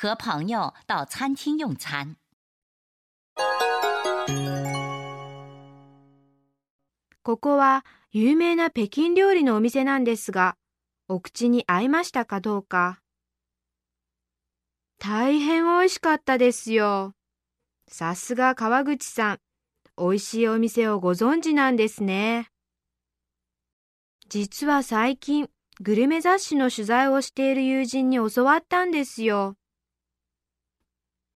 和朋友到餐厅用餐。ここは有名な北京料理のお店なんですが、お口に合いましたかどうか。大変美味しかったですよ。さすが川口さん、美味しいお店をご存知なんですね。実は最近、グルメ雑誌の取材をしている友人に教わったんですよ。